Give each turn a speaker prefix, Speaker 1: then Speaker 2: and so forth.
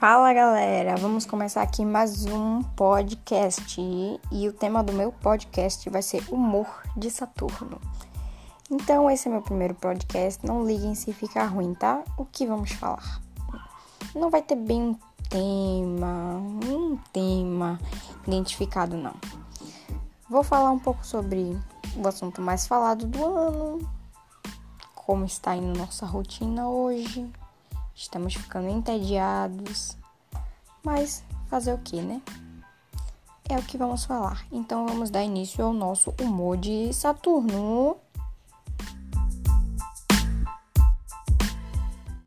Speaker 1: Fala galera, vamos começar aqui mais um podcast e o tema do meu podcast vai ser Humor de Saturno. Então, esse é meu primeiro podcast, não liguem se ficar ruim, tá? O que vamos falar? Não vai ter bem um tema, um tema identificado, não. Vou falar um pouco sobre o assunto mais falado do ano, como está indo nossa rotina hoje, estamos ficando entediados, mas fazer o que, né? É o que vamos falar. Então vamos dar início ao nosso humor de Saturno.